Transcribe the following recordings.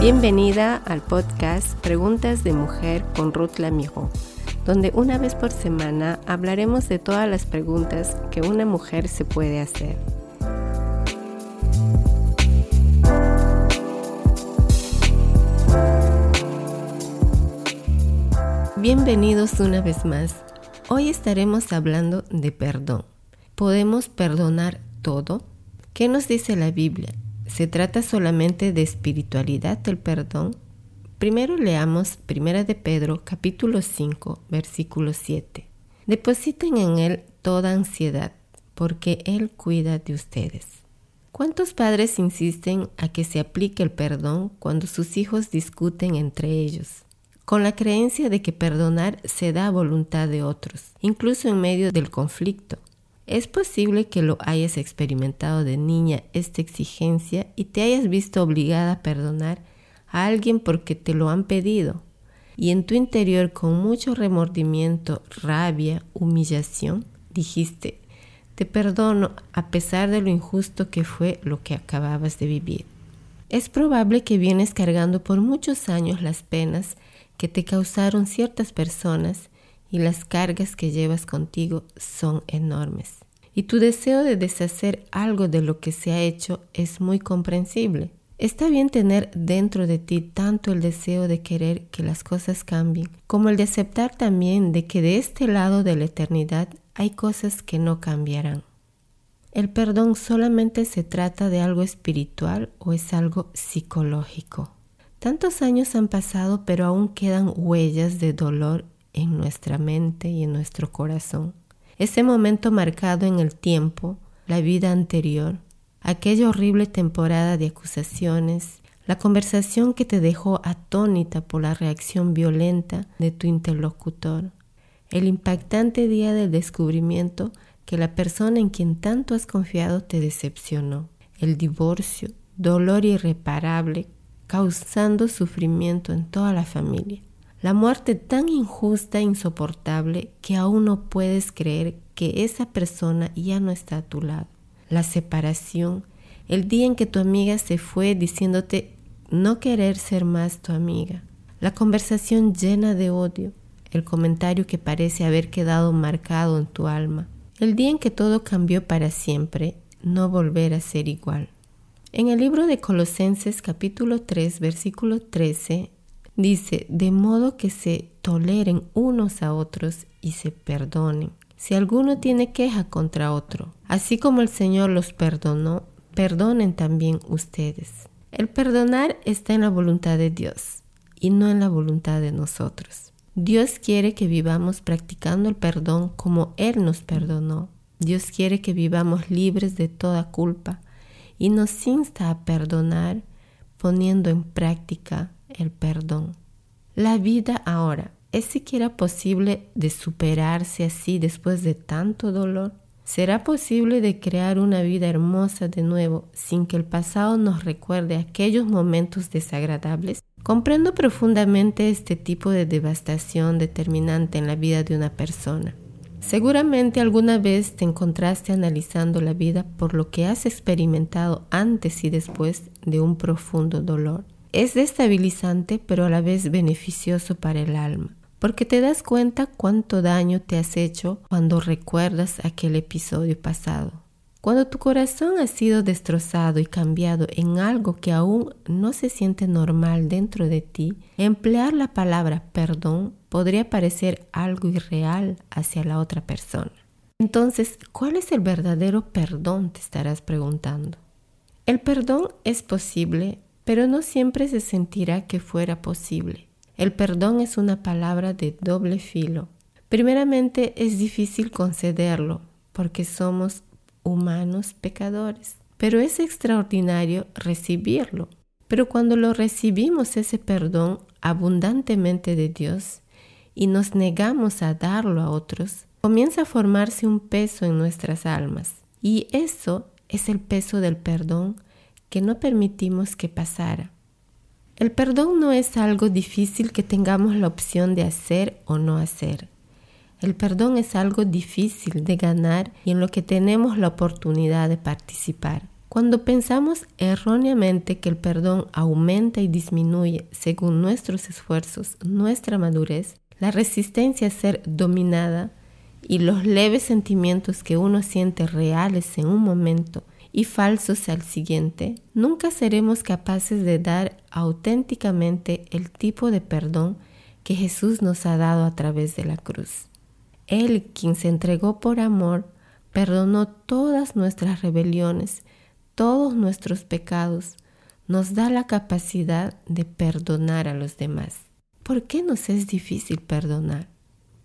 Bienvenida al podcast Preguntas de Mujer con Ruth Lamijo, donde una vez por semana hablaremos de todas las preguntas que una mujer se puede hacer. Bienvenidos una vez más. Hoy estaremos hablando de perdón. ¿Podemos perdonar todo? ¿Qué nos dice la Biblia? ¿Se trata solamente de espiritualidad del perdón? Primero leamos 1 de Pedro capítulo 5 versículo 7. Depositen en Él toda ansiedad, porque Él cuida de ustedes. ¿Cuántos padres insisten a que se aplique el perdón cuando sus hijos discuten entre ellos? Con la creencia de que perdonar se da a voluntad de otros, incluso en medio del conflicto. Es posible que lo hayas experimentado de niña esta exigencia y te hayas visto obligada a perdonar a alguien porque te lo han pedido. Y en tu interior con mucho remordimiento, rabia, humillación, dijiste, te perdono a pesar de lo injusto que fue lo que acababas de vivir. Es probable que vienes cargando por muchos años las penas que te causaron ciertas personas y las cargas que llevas contigo son enormes. Y tu deseo de deshacer algo de lo que se ha hecho es muy comprensible. Está bien tener dentro de ti tanto el deseo de querer que las cosas cambien, como el de aceptar también de que de este lado de la eternidad hay cosas que no cambiarán. ¿El perdón solamente se trata de algo espiritual o es algo psicológico? Tantos años han pasado, pero aún quedan huellas de dolor en nuestra mente y en nuestro corazón. Ese momento marcado en el tiempo, la vida anterior, aquella horrible temporada de acusaciones, la conversación que te dejó atónita por la reacción violenta de tu interlocutor, el impactante día del descubrimiento que la persona en quien tanto has confiado te decepcionó, el divorcio, dolor irreparable, causando sufrimiento en toda la familia. La muerte tan injusta e insoportable que aún no puedes creer que esa persona ya no está a tu lado. La separación, el día en que tu amiga se fue diciéndote no querer ser más tu amiga. La conversación llena de odio, el comentario que parece haber quedado marcado en tu alma. El día en que todo cambió para siempre, no volver a ser igual. En el libro de Colosenses capítulo 3 versículo 13 Dice, de modo que se toleren unos a otros y se perdonen. Si alguno tiene queja contra otro, así como el Señor los perdonó, perdonen también ustedes. El perdonar está en la voluntad de Dios y no en la voluntad de nosotros. Dios quiere que vivamos practicando el perdón como Él nos perdonó. Dios quiere que vivamos libres de toda culpa y nos insta a perdonar poniendo en práctica el perdón. La vida ahora, ¿es siquiera posible de superarse así después de tanto dolor? ¿Será posible de crear una vida hermosa de nuevo sin que el pasado nos recuerde aquellos momentos desagradables? Comprendo profundamente este tipo de devastación determinante en la vida de una persona. Seguramente alguna vez te encontraste analizando la vida por lo que has experimentado antes y después de un profundo dolor. Es destabilizante pero a la vez beneficioso para el alma, porque te das cuenta cuánto daño te has hecho cuando recuerdas aquel episodio pasado. Cuando tu corazón ha sido destrozado y cambiado en algo que aún no se siente normal dentro de ti, emplear la palabra perdón podría parecer algo irreal hacia la otra persona. Entonces, ¿cuál es el verdadero perdón? Te estarás preguntando. El perdón es posible pero no siempre se sentirá que fuera posible. El perdón es una palabra de doble filo. Primeramente es difícil concederlo porque somos humanos pecadores, pero es extraordinario recibirlo. Pero cuando lo recibimos ese perdón abundantemente de Dios y nos negamos a darlo a otros, comienza a formarse un peso en nuestras almas. Y eso es el peso del perdón que no permitimos que pasara. El perdón no es algo difícil que tengamos la opción de hacer o no hacer. El perdón es algo difícil de ganar y en lo que tenemos la oportunidad de participar. Cuando pensamos erróneamente que el perdón aumenta y disminuye según nuestros esfuerzos, nuestra madurez, la resistencia a ser dominada y los leves sentimientos que uno siente reales en un momento y falsos al siguiente, nunca seremos capaces de dar auténticamente el tipo de perdón que Jesús nos ha dado a través de la cruz. Él, quien se entregó por amor, perdonó todas nuestras rebeliones, todos nuestros pecados, nos da la capacidad de perdonar a los demás. ¿Por qué nos es difícil perdonar?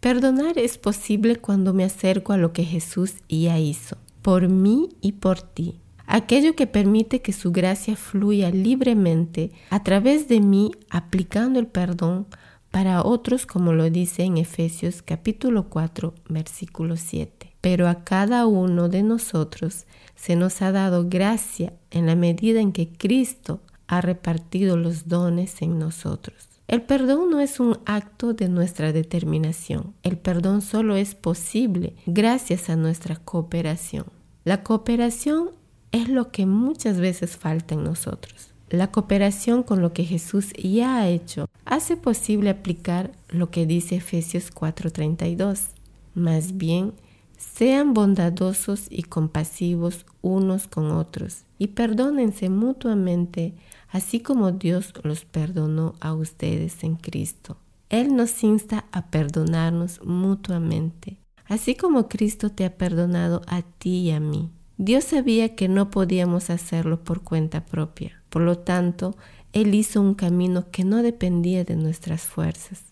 Perdonar es posible cuando me acerco a lo que Jesús ya hizo, por mí y por ti. Aquello que permite que su gracia fluya libremente a través de mí aplicando el perdón para otros como lo dice en Efesios capítulo 4 versículo 7 pero a cada uno de nosotros se nos ha dado gracia en la medida en que Cristo ha repartido los dones en nosotros. El perdón no es un acto de nuestra determinación. El perdón solo es posible gracias a nuestra cooperación. La cooperación es lo que muchas veces falta en nosotros. La cooperación con lo que Jesús ya ha hecho hace posible aplicar lo que dice Efesios 4:32. Más bien, sean bondadosos y compasivos unos con otros y perdónense mutuamente, así como Dios los perdonó a ustedes en Cristo. Él nos insta a perdonarnos mutuamente, así como Cristo te ha perdonado a ti y a mí. Dios sabía que no podíamos hacerlo por cuenta propia, por lo tanto, Él hizo un camino que no dependía de nuestras fuerzas.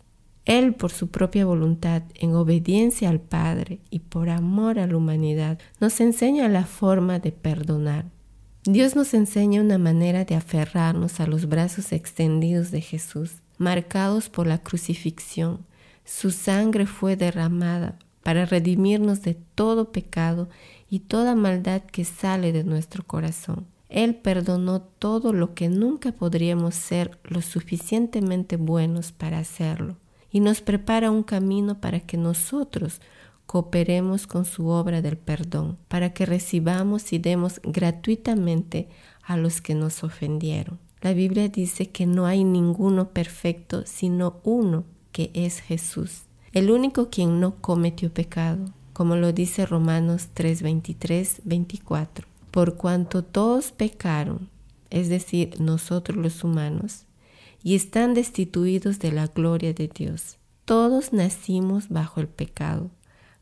Él, por su propia voluntad, en obediencia al Padre y por amor a la humanidad, nos enseña la forma de perdonar. Dios nos enseña una manera de aferrarnos a los brazos extendidos de Jesús, marcados por la crucifixión. Su sangre fue derramada para redimirnos de todo pecado y toda maldad que sale de nuestro corazón. Él perdonó todo lo que nunca podríamos ser lo suficientemente buenos para hacerlo y nos prepara un camino para que nosotros cooperemos con su obra del perdón, para que recibamos y demos gratuitamente a los que nos ofendieron. La Biblia dice que no hay ninguno perfecto, sino uno, que es Jesús, el único quien no cometió pecado, como lo dice Romanos 3, 24. Por cuanto todos pecaron, es decir, nosotros los humanos, y están destituidos de la gloria de Dios. Todos nacimos bajo el pecado,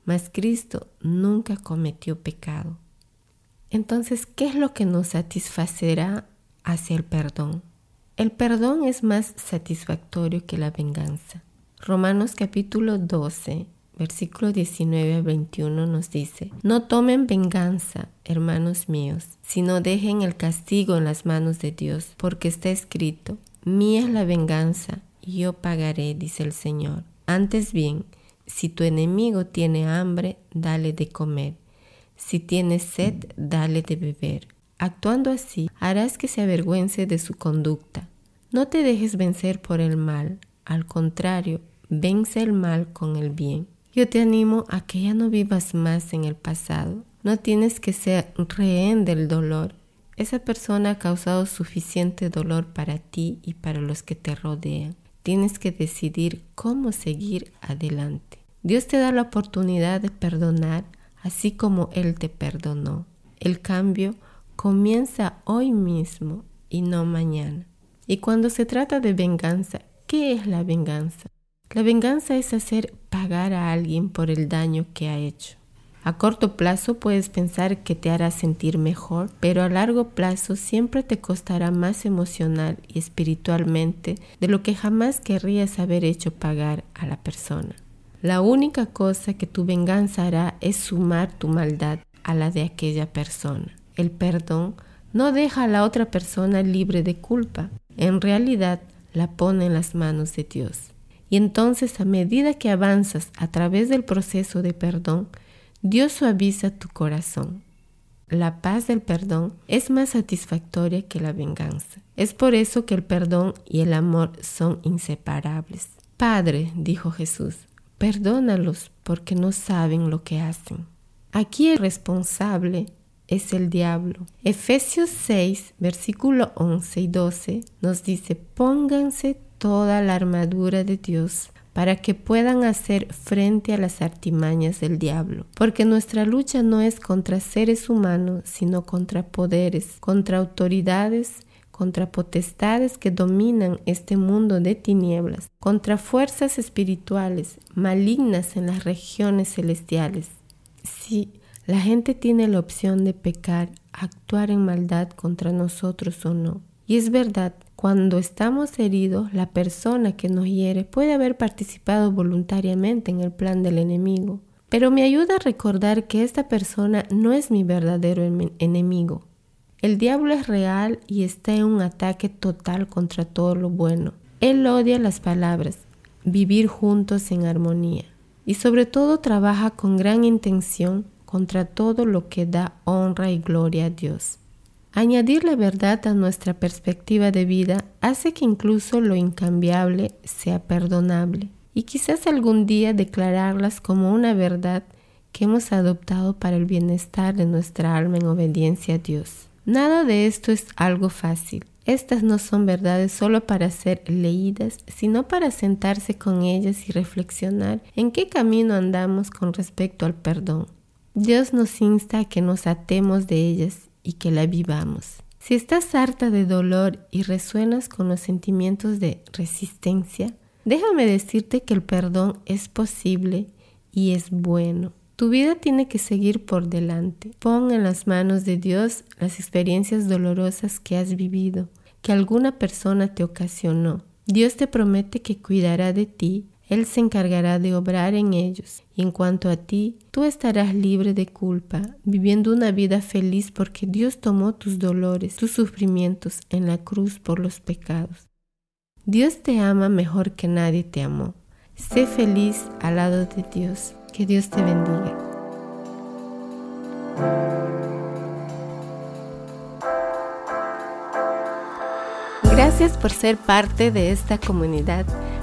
mas Cristo nunca cometió pecado. Entonces, ¿qué es lo que nos satisfacerá hacia el perdón? El perdón es más satisfactorio que la venganza. Romanos capítulo 12, versículo 19 a 21 nos dice, No tomen venganza, hermanos míos, sino dejen el castigo en las manos de Dios, porque está escrito, Mía es la venganza, yo pagaré, dice el Señor. Antes bien, si tu enemigo tiene hambre, dale de comer. Si tiene sed, dale de beber. Actuando así, harás que se avergüence de su conducta. No te dejes vencer por el mal, al contrario, vence el mal con el bien. Yo te animo a que ya no vivas más en el pasado. No tienes que ser rehén del dolor, esa persona ha causado suficiente dolor para ti y para los que te rodean. Tienes que decidir cómo seguir adelante. Dios te da la oportunidad de perdonar así como Él te perdonó. El cambio comienza hoy mismo y no mañana. Y cuando se trata de venganza, ¿qué es la venganza? La venganza es hacer pagar a alguien por el daño que ha hecho. A corto plazo puedes pensar que te hará sentir mejor, pero a largo plazo siempre te costará más emocional y espiritualmente de lo que jamás querrías haber hecho pagar a la persona. La única cosa que tu venganza hará es sumar tu maldad a la de aquella persona. El perdón no deja a la otra persona libre de culpa, en realidad la pone en las manos de Dios. Y entonces a medida que avanzas a través del proceso de perdón, Dios suaviza tu corazón. La paz del perdón es más satisfactoria que la venganza. Es por eso que el perdón y el amor son inseparables. Padre, dijo Jesús, perdónalos porque no saben lo que hacen. Aquí el responsable es el diablo. Efesios 6, versículo 11 y 12 nos dice, pónganse toda la armadura de Dios para que puedan hacer frente a las artimañas del diablo. Porque nuestra lucha no es contra seres humanos, sino contra poderes, contra autoridades, contra potestades que dominan este mundo de tinieblas, contra fuerzas espirituales malignas en las regiones celestiales. Si la gente tiene la opción de pecar, actuar en maldad contra nosotros o no. Y es verdad, cuando estamos heridos, la persona que nos hiere puede haber participado voluntariamente en el plan del enemigo. Pero me ayuda a recordar que esta persona no es mi verdadero enemigo. El diablo es real y está en un ataque total contra todo lo bueno. Él odia las palabras, vivir juntos en armonía y sobre todo trabaja con gran intención contra todo lo que da honra y gloria a Dios. Añadir la verdad a nuestra perspectiva de vida hace que incluso lo incambiable sea perdonable y quizás algún día declararlas como una verdad que hemos adoptado para el bienestar de nuestra alma en obediencia a Dios. Nada de esto es algo fácil. Estas no son verdades solo para ser leídas, sino para sentarse con ellas y reflexionar en qué camino andamos con respecto al perdón. Dios nos insta a que nos atemos de ellas y que la vivamos. Si estás harta de dolor y resuenas con los sentimientos de resistencia, déjame decirte que el perdón es posible y es bueno. Tu vida tiene que seguir por delante. Pon en las manos de Dios las experiencias dolorosas que has vivido, que alguna persona te ocasionó. Dios te promete que cuidará de ti él se encargará de obrar en ellos. Y en cuanto a ti, tú estarás libre de culpa, viviendo una vida feliz porque Dios tomó tus dolores, tus sufrimientos en la cruz por los pecados. Dios te ama mejor que nadie te amó. Sé feliz al lado de Dios. Que Dios te bendiga. Gracias por ser parte de esta comunidad.